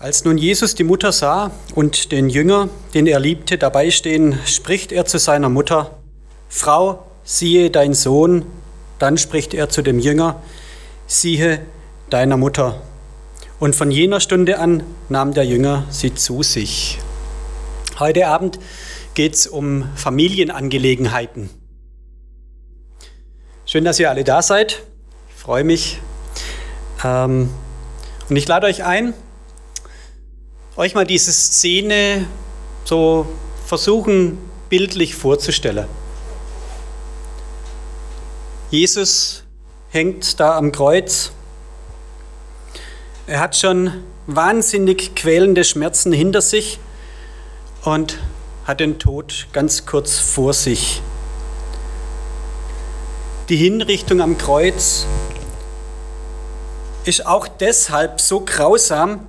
Als nun Jesus die Mutter sah und den Jünger, den er liebte, dabei stehen, spricht er zu seiner Mutter, Frau, siehe dein Sohn. Dann spricht er zu dem Jünger, siehe deiner Mutter. Und von jener Stunde an nahm der Jünger sie zu sich. Heute Abend geht es um Familienangelegenheiten. Schön, dass ihr alle da seid. Ich freue mich. Ähm, und ich lade euch ein, euch mal diese Szene so versuchen bildlich vorzustellen. Jesus hängt da am Kreuz. Er hat schon wahnsinnig quälende Schmerzen hinter sich und hat den Tod ganz kurz vor sich. Die Hinrichtung am Kreuz ist auch deshalb so grausam,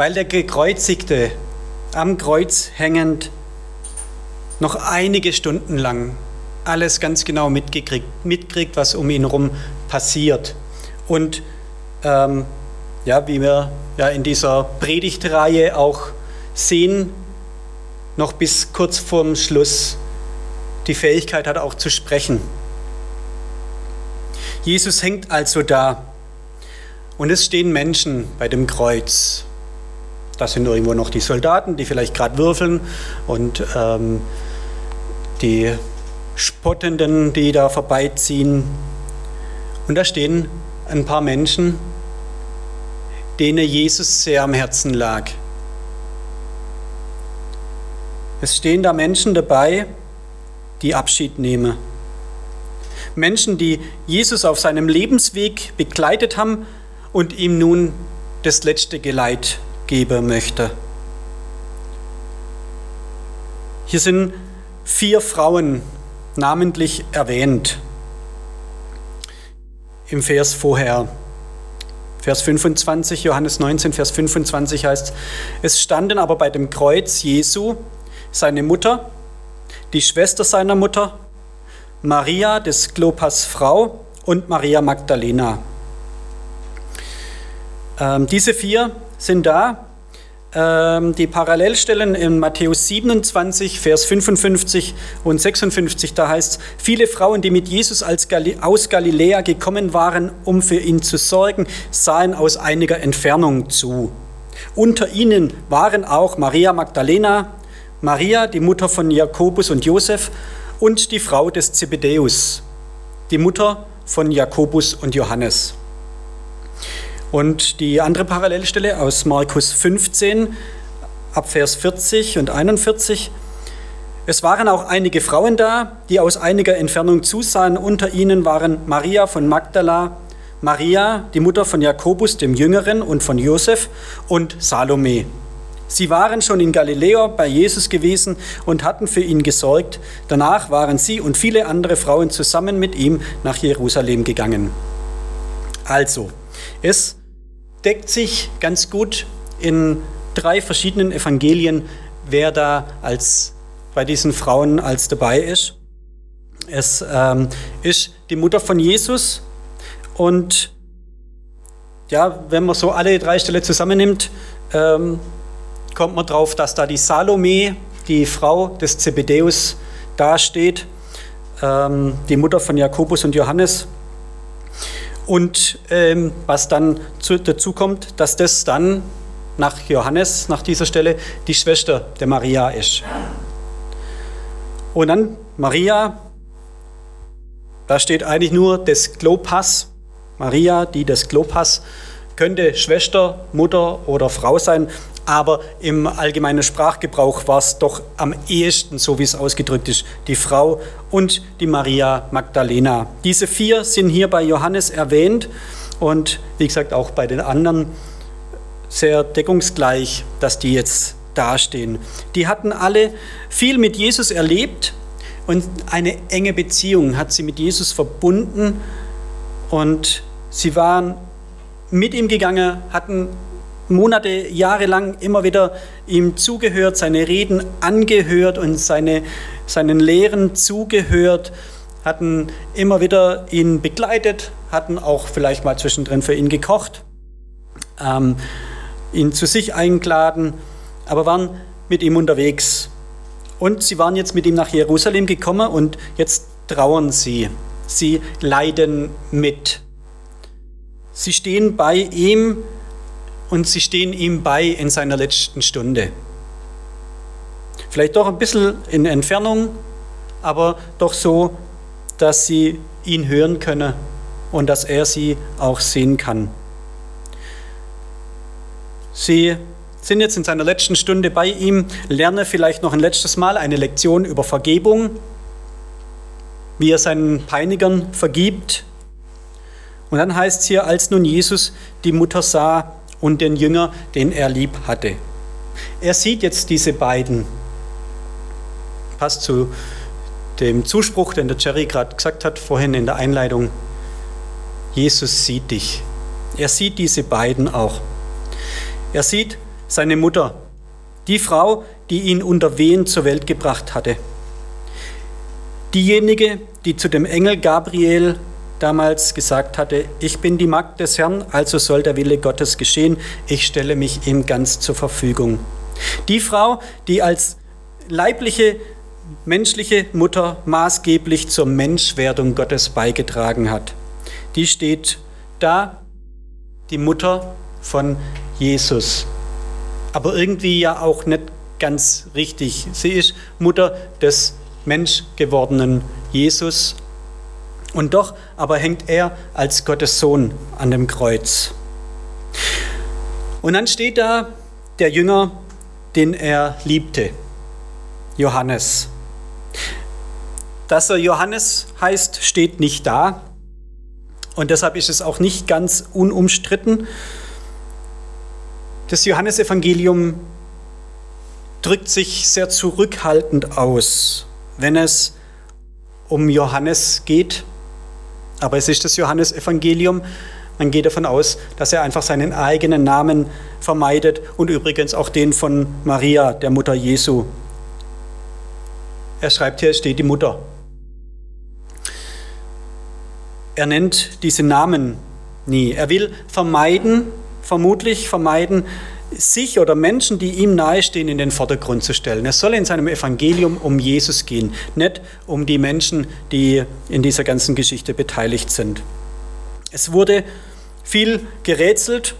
weil der Gekreuzigte am Kreuz hängend noch einige Stunden lang alles ganz genau mitgekriegt, mitkriegt, was um ihn herum passiert. Und ähm, ja, wie wir ja in dieser Predigtreihe auch sehen, noch bis kurz vorm Schluss die Fähigkeit hat auch zu sprechen. Jesus hängt also da und es stehen Menschen bei dem Kreuz. Das sind irgendwo noch die Soldaten, die vielleicht gerade würfeln und ähm, die Spottenden, die da vorbeiziehen. Und da stehen ein paar Menschen, denen Jesus sehr am Herzen lag. Es stehen da Menschen dabei, die Abschied nehmen. Menschen, die Jesus auf seinem Lebensweg begleitet haben und ihm nun das letzte Geleit geben möchte. Hier sind vier Frauen namentlich erwähnt im Vers vorher. Vers 25, Johannes 19, Vers 25 heißt, es standen aber bei dem Kreuz Jesu seine Mutter, die Schwester seiner Mutter, Maria des Klopas Frau und Maria Magdalena. Ähm, diese vier sind da. Ähm, die Parallelstellen in Matthäus 27, Vers 55 und 56, da heißt, viele Frauen, die mit Jesus Gali aus Galiläa gekommen waren, um für ihn zu sorgen, sahen aus einiger Entfernung zu. Unter ihnen waren auch Maria Magdalena, Maria, die Mutter von Jakobus und Josef, und die Frau des Zebedäus, die Mutter von Jakobus und Johannes. Und die andere Parallelstelle aus Markus 15 ab Vers 40 und 41. Es waren auch einige Frauen da, die aus einiger Entfernung zusahen. Unter ihnen waren Maria von Magdala, Maria, die Mutter von Jakobus dem Jüngeren und von Josef und Salome. Sie waren schon in Galiläa bei Jesus gewesen und hatten für ihn gesorgt. Danach waren sie und viele andere Frauen zusammen mit ihm nach Jerusalem gegangen. Also, es deckt sich ganz gut in drei verschiedenen Evangelien, wer da als bei diesen Frauen als dabei ist. Es ähm, ist die Mutter von Jesus und ja, wenn man so alle drei Stellen zusammennimmt, ähm, kommt man drauf, dass da die Salome, die Frau des Zebedäus, dasteht, ähm, die Mutter von Jakobus und Johannes. Und ähm, was dann zu, dazu kommt, dass das dann nach Johannes, nach dieser Stelle, die Schwester der Maria ist. Und dann Maria, da steht eigentlich nur des Klopas. Maria, die des Klopas, könnte Schwester, Mutter oder Frau sein aber im allgemeinen Sprachgebrauch war es doch am ehesten, so wie es ausgedrückt ist, die Frau und die Maria Magdalena. Diese vier sind hier bei Johannes erwähnt und wie gesagt auch bei den anderen sehr deckungsgleich, dass die jetzt dastehen. Die hatten alle viel mit Jesus erlebt und eine enge Beziehung hat sie mit Jesus verbunden und sie waren mit ihm gegangen, hatten Monate, Jahre lang immer wieder ihm zugehört, seine Reden angehört und seine, seinen Lehren zugehört, hatten immer wieder ihn begleitet, hatten auch vielleicht mal zwischendrin für ihn gekocht. Ähm, ihn zu sich eingeladen, aber waren mit ihm unterwegs. Und sie waren jetzt mit ihm nach Jerusalem gekommen und jetzt trauern sie. Sie leiden mit. Sie stehen bei ihm und sie stehen ihm bei in seiner letzten Stunde. Vielleicht doch ein bisschen in Entfernung, aber doch so, dass sie ihn hören können und dass er sie auch sehen kann. Sie sind jetzt in seiner letzten Stunde bei ihm, lerne vielleicht noch ein letztes Mal eine Lektion über Vergebung, wie er seinen Peinigern vergibt. Und dann heißt es hier, als nun Jesus die Mutter sah und den Jünger, den er lieb hatte. Er sieht jetzt diese beiden. Passt zu dem Zuspruch, den der Jerry gerade gesagt hat, vorhin in der Einleitung. Jesus sieht dich. Er sieht diese beiden auch. Er sieht seine Mutter, die Frau, die ihn unter Wehen zur Welt gebracht hatte. Diejenige, die zu dem Engel Gabriel damals gesagt hatte, ich bin die Magd des Herrn, also soll der Wille Gottes geschehen, ich stelle mich ihm ganz zur Verfügung. Die Frau, die als leibliche, menschliche Mutter maßgeblich zur Menschwerdung Gottes beigetragen hat, die steht da, die Mutter von Jesus, aber irgendwie ja auch nicht ganz richtig. Sie ist Mutter des menschgewordenen Jesus und doch aber hängt er als Gottes Sohn an dem Kreuz. Und dann steht da der Jünger, den er liebte, Johannes. Dass er Johannes heißt, steht nicht da. Und deshalb ist es auch nicht ganz unumstritten, das Johannesevangelium drückt sich sehr zurückhaltend aus, wenn es um Johannes geht. Aber es ist das Johannesevangelium. Man geht davon aus, dass er einfach seinen eigenen Namen vermeidet und übrigens auch den von Maria, der Mutter Jesu. Er schreibt hier, steht die Mutter. Er nennt diese Namen nie. Er will vermeiden, vermutlich vermeiden, sich oder Menschen, die ihm nahestehen, in den Vordergrund zu stellen. Es soll in seinem Evangelium um Jesus gehen, nicht um die Menschen, die in dieser ganzen Geschichte beteiligt sind. Es wurde viel gerätselt,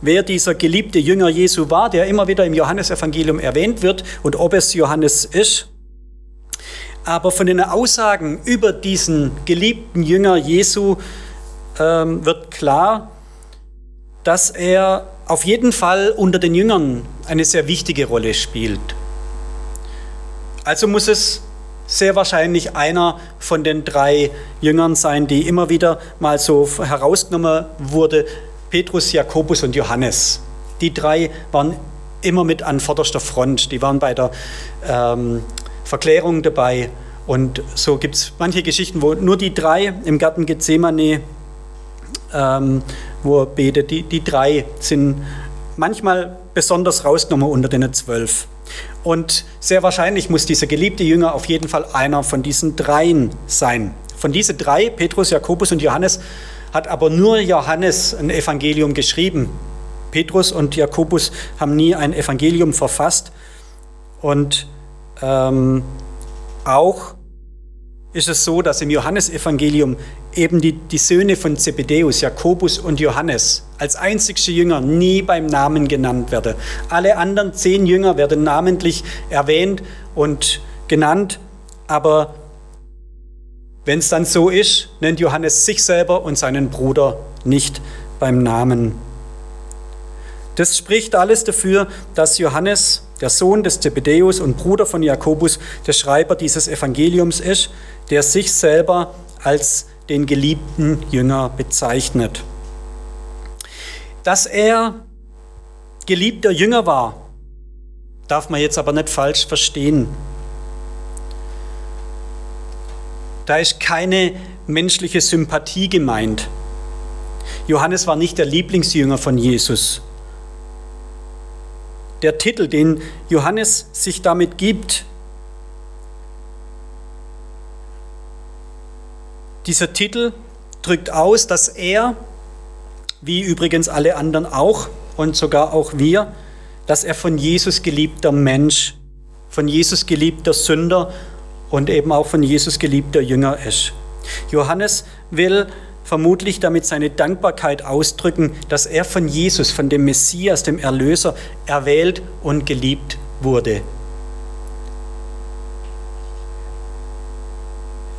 wer dieser geliebte Jünger Jesu war, der immer wieder im Johannesevangelium erwähnt wird und ob es Johannes ist. Aber von den Aussagen über diesen geliebten Jünger Jesu ähm, wird klar, dass er auf jeden Fall unter den Jüngern eine sehr wichtige Rolle spielt. Also muss es sehr wahrscheinlich einer von den drei Jüngern sein, die immer wieder mal so herausgenommen wurde, Petrus, Jakobus und Johannes. Die drei waren immer mit an vorderster Front, die waren bei der ähm, Verklärung dabei. Und so gibt es manche Geschichten, wo nur die drei im Garten Gethsemane ähm, wo er betet. Die, die drei sind manchmal besonders rausgenommen unter den zwölf. Und sehr wahrscheinlich muss dieser geliebte Jünger auf jeden Fall einer von diesen dreien sein. Von diesen drei, Petrus, Jakobus und Johannes, hat aber nur Johannes ein Evangelium geschrieben. Petrus und Jakobus haben nie ein Evangelium verfasst. Und ähm, auch ist es so, dass im Johannesevangelium eben die, die Söhne von Zebedeus, Jakobus und Johannes, als einzigste Jünger nie beim Namen genannt werden. Alle anderen zehn Jünger werden namentlich erwähnt und genannt, aber wenn es dann so ist, nennt Johannes sich selber und seinen Bruder nicht beim Namen. Das spricht alles dafür, dass Johannes, der Sohn des Zebedeus und Bruder von Jakobus, der Schreiber dieses Evangeliums ist, der sich selber als den geliebten Jünger bezeichnet. Dass er geliebter Jünger war, darf man jetzt aber nicht falsch verstehen. Da ist keine menschliche Sympathie gemeint. Johannes war nicht der Lieblingsjünger von Jesus. Der Titel, den Johannes sich damit gibt, Dieser Titel drückt aus, dass er, wie übrigens alle anderen auch, und sogar auch wir, dass er von Jesus geliebter Mensch, von Jesus geliebter Sünder und eben auch von Jesus geliebter Jünger ist. Johannes will vermutlich damit seine Dankbarkeit ausdrücken, dass er von Jesus, von dem Messias, dem Erlöser, erwählt und geliebt wurde.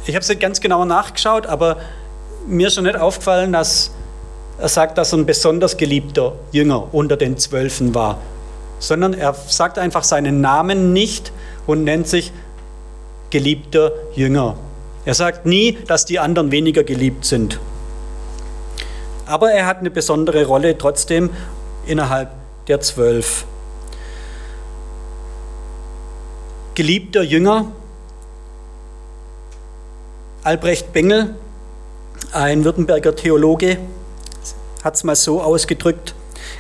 Ich habe es nicht ganz genau nachgeschaut, aber mir ist schon nicht aufgefallen, dass er sagt, dass er ein besonders geliebter Jünger unter den Zwölfen war, sondern er sagt einfach seinen Namen nicht und nennt sich geliebter Jünger. Er sagt nie, dass die anderen weniger geliebt sind. Aber er hat eine besondere Rolle trotzdem innerhalb der Zwölf. Geliebter Jünger, Albrecht Bengel, ein Württemberger Theologe, hat es mal so ausgedrückt,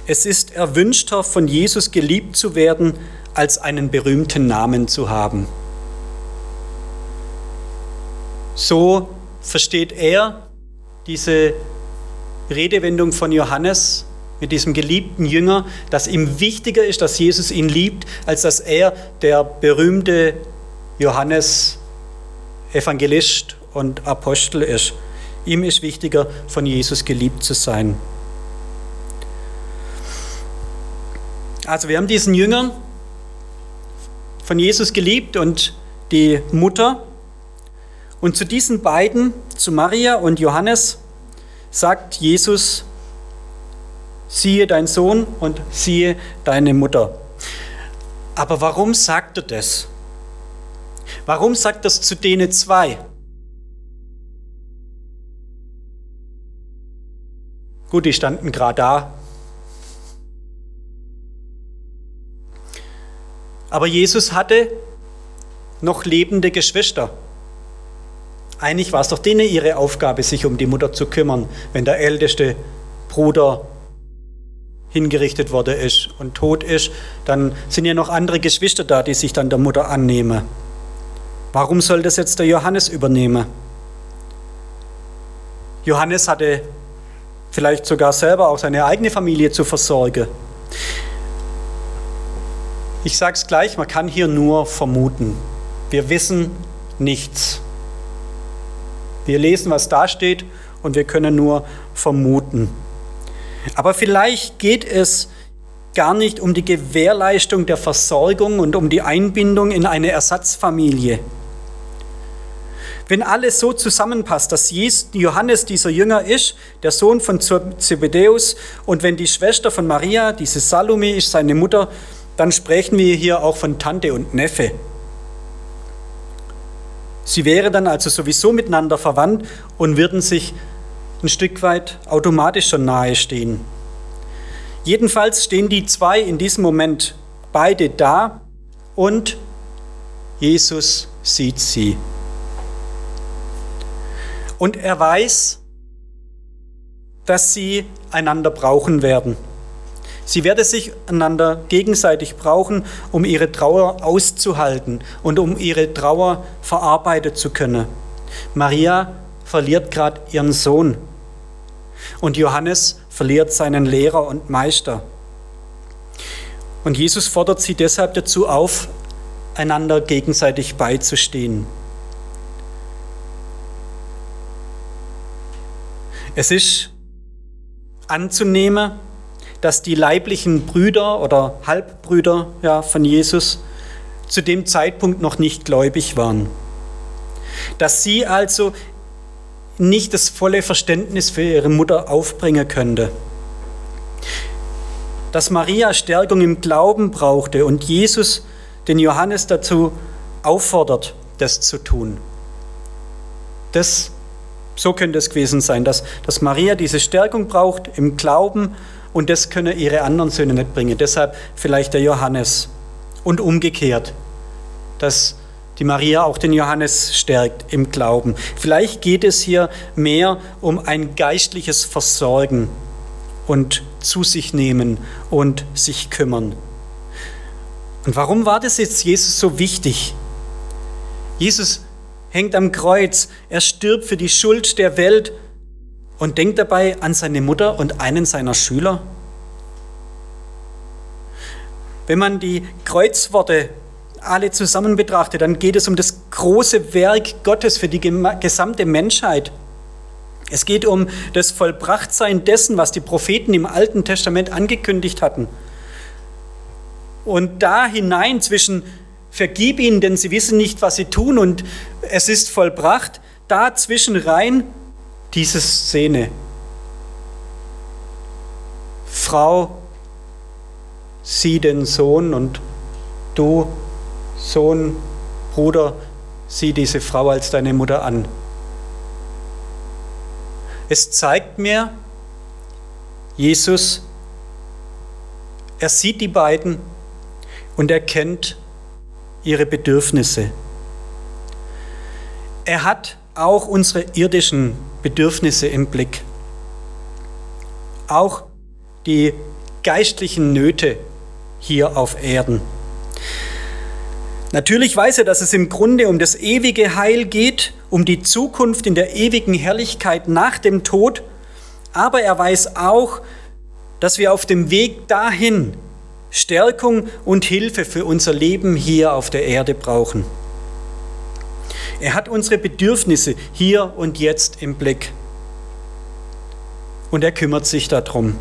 es ist erwünschter, von Jesus geliebt zu werden, als einen berühmten Namen zu haben. So versteht er diese Redewendung von Johannes mit diesem geliebten Jünger, dass ihm wichtiger ist, dass Jesus ihn liebt, als dass er der berühmte Johannes Evangelist und Apostel ist. Ihm ist wichtiger, von Jesus geliebt zu sein. Also wir haben diesen Jüngern von Jesus geliebt und die Mutter. Und zu diesen beiden, zu Maria und Johannes, sagt Jesus, siehe dein Sohn und siehe deine Mutter. Aber warum sagt er das? Warum sagt er es zu denen zwei? Gut, die standen gerade da. Aber Jesus hatte noch lebende Geschwister. Eigentlich war es doch denen ihre Aufgabe, sich um die Mutter zu kümmern, wenn der älteste Bruder hingerichtet worden ist und tot ist, dann sind ja noch andere Geschwister da, die sich dann der Mutter annehmen. Warum soll das jetzt der Johannes übernehmen? Johannes hatte vielleicht sogar selber auch seine eigene Familie zu versorgen. Ich sage es gleich, man kann hier nur vermuten. Wir wissen nichts. Wir lesen, was da steht und wir können nur vermuten. Aber vielleicht geht es gar nicht um die Gewährleistung der Versorgung und um die Einbindung in eine Ersatzfamilie. Wenn alles so zusammenpasst, dass Johannes dieser Jünger ist, der Sohn von Zebedäus, und wenn die Schwester von Maria, diese Salome, ist seine Mutter, dann sprechen wir hier auch von Tante und Neffe. Sie wären dann also sowieso miteinander verwandt und würden sich ein Stück weit automatisch schon nahe stehen. Jedenfalls stehen die zwei in diesem Moment beide da und Jesus sieht sie. Und er weiß, dass sie einander brauchen werden. Sie werde sich einander gegenseitig brauchen, um ihre Trauer auszuhalten und um ihre Trauer verarbeiten zu können. Maria verliert gerade ihren Sohn und Johannes verliert seinen Lehrer und Meister. Und Jesus fordert sie deshalb dazu auf, einander gegenseitig beizustehen. Es ist anzunehmen, dass die leiblichen Brüder oder Halbbrüder ja, von Jesus zu dem Zeitpunkt noch nicht gläubig waren. Dass sie also nicht das volle Verständnis für ihre Mutter aufbringen könnte. Dass Maria Stärkung im Glauben brauchte und Jesus den Johannes dazu auffordert, das zu tun. Das, so könnte es gewesen sein, dass, dass Maria diese Stärkung braucht im Glauben und das können ihre anderen Söhne nicht bringen. Deshalb vielleicht der Johannes. Und umgekehrt, dass die Maria auch den Johannes stärkt im Glauben. Vielleicht geht es hier mehr um ein geistliches Versorgen und zu sich nehmen und sich kümmern. Und warum war das jetzt Jesus so wichtig? Jesus hängt am Kreuz, er stirbt für die Schuld der Welt und denkt dabei an seine Mutter und einen seiner Schüler? Wenn man die Kreuzworte alle zusammen betrachtet, dann geht es um das große Werk Gottes für die gesamte Menschheit. Es geht um das Vollbrachtsein dessen, was die Propheten im Alten Testament angekündigt hatten. Und da hinein zwischen vergib ihnen, denn sie wissen nicht, was sie tun und es ist vollbracht, dazwischen rein diese Szene. Frau, sieh den Sohn und du, Sohn, Bruder, sieh diese Frau als deine Mutter an. Es zeigt mir, Jesus, er sieht die beiden und er kennt ihre Bedürfnisse. Er hat auch unsere irdischen Bedürfnisse im Blick. Auch die geistlichen Nöte hier auf Erden. Natürlich weiß er, dass es im Grunde um das ewige Heil geht, um die Zukunft in der ewigen Herrlichkeit nach dem Tod, aber er weiß auch, dass wir auf dem Weg dahin Stärkung und Hilfe für unser Leben hier auf der Erde brauchen. Er hat unsere Bedürfnisse hier und jetzt im Blick. Und er kümmert sich darum.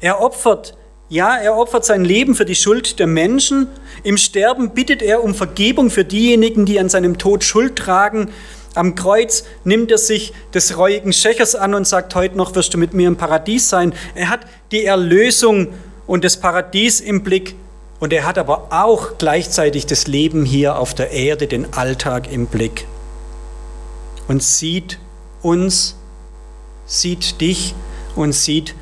Er opfert, ja, er opfert sein Leben für die Schuld der Menschen. Im Sterben bittet er um Vergebung für diejenigen, die an seinem Tod Schuld tragen. Am Kreuz nimmt er sich des reuigen Schächers an und sagt, heute noch wirst du mit mir im Paradies sein. Er hat die Erlösung und das Paradies im Blick und er hat aber auch gleichzeitig das Leben hier auf der Erde, den Alltag im Blick und sieht uns, sieht dich und sieht,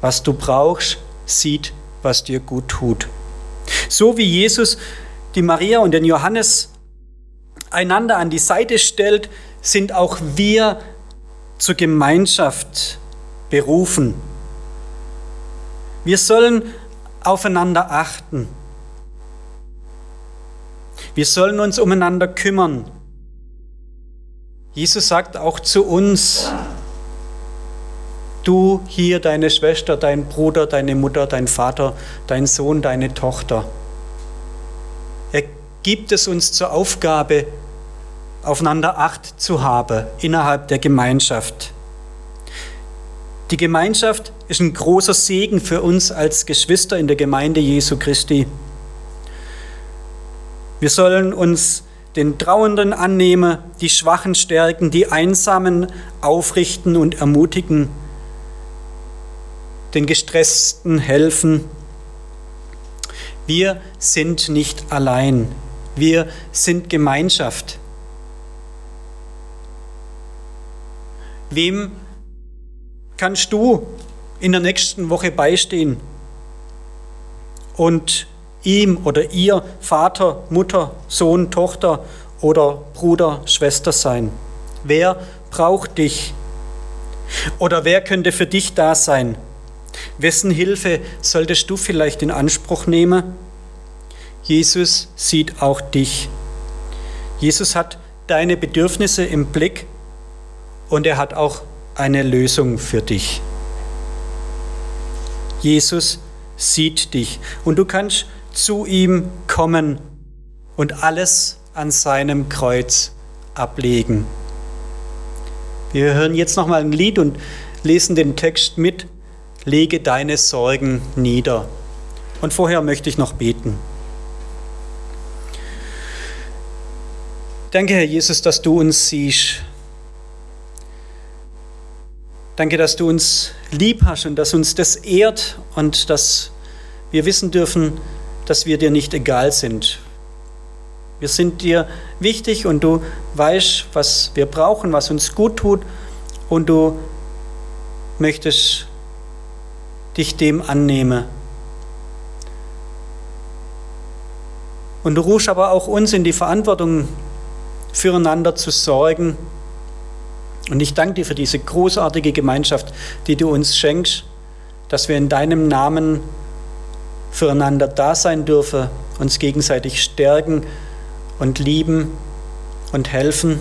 was du brauchst, sieht, was dir gut tut. So wie Jesus die Maria und den Johannes einander an die Seite stellt, sind auch wir zur Gemeinschaft berufen. Wir sollen aufeinander achten. Wir sollen uns umeinander kümmern. Jesus sagt auch zu uns, du hier deine Schwester, dein Bruder, deine Mutter, dein Vater, dein Sohn, deine Tochter. Er gibt es uns zur Aufgabe, aufeinander Acht zu haben innerhalb der Gemeinschaft. Die Gemeinschaft ist ein großer Segen für uns als Geschwister in der Gemeinde Jesu Christi. Wir sollen uns den Trauenden annehmen, die Schwachen stärken, die Einsamen aufrichten und ermutigen, den Gestressten helfen. Wir sind nicht allein, wir sind Gemeinschaft. Wem kannst du in der nächsten Woche beistehen und ihm oder ihr Vater, Mutter, Sohn, Tochter oder Bruder, Schwester sein? Wer braucht dich? Oder wer könnte für dich da sein? Wessen Hilfe solltest du vielleicht in Anspruch nehmen? Jesus sieht auch dich. Jesus hat deine Bedürfnisse im Blick und er hat auch eine Lösung für dich. Jesus sieht dich und du kannst zu ihm kommen und alles an seinem Kreuz ablegen. Wir hören jetzt noch mal ein Lied und lesen den Text mit. Lege deine Sorgen nieder. Und vorher möchte ich noch beten. Danke, Herr Jesus, dass du uns siehst Danke, dass du uns lieb hast und dass uns das ehrt und dass wir wissen dürfen, dass wir dir nicht egal sind. Wir sind dir wichtig und du weißt, was wir brauchen, was uns gut tut und du möchtest dich dem annehmen. Und du rufst aber auch uns in die Verantwortung, füreinander zu sorgen und ich danke dir für diese großartige Gemeinschaft, die du uns schenkst, dass wir in deinem Namen füreinander da sein dürfen, uns gegenseitig stärken und lieben und helfen.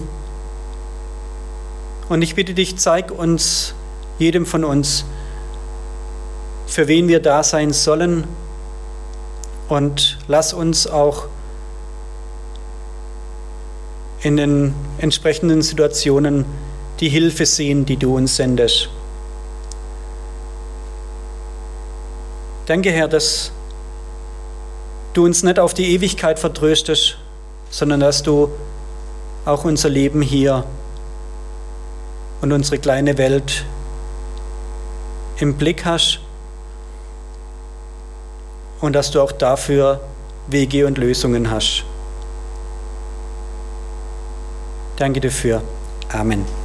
Und ich bitte dich, zeig uns, jedem von uns, für wen wir da sein sollen Und lass uns auch in den entsprechenden Situationen die Hilfe sehen, die du uns sendest. Danke, Herr, dass du uns nicht auf die Ewigkeit vertröstest, sondern dass du auch unser Leben hier und unsere kleine Welt im Blick hast und dass du auch dafür Wege und Lösungen hast. Danke dafür. Amen.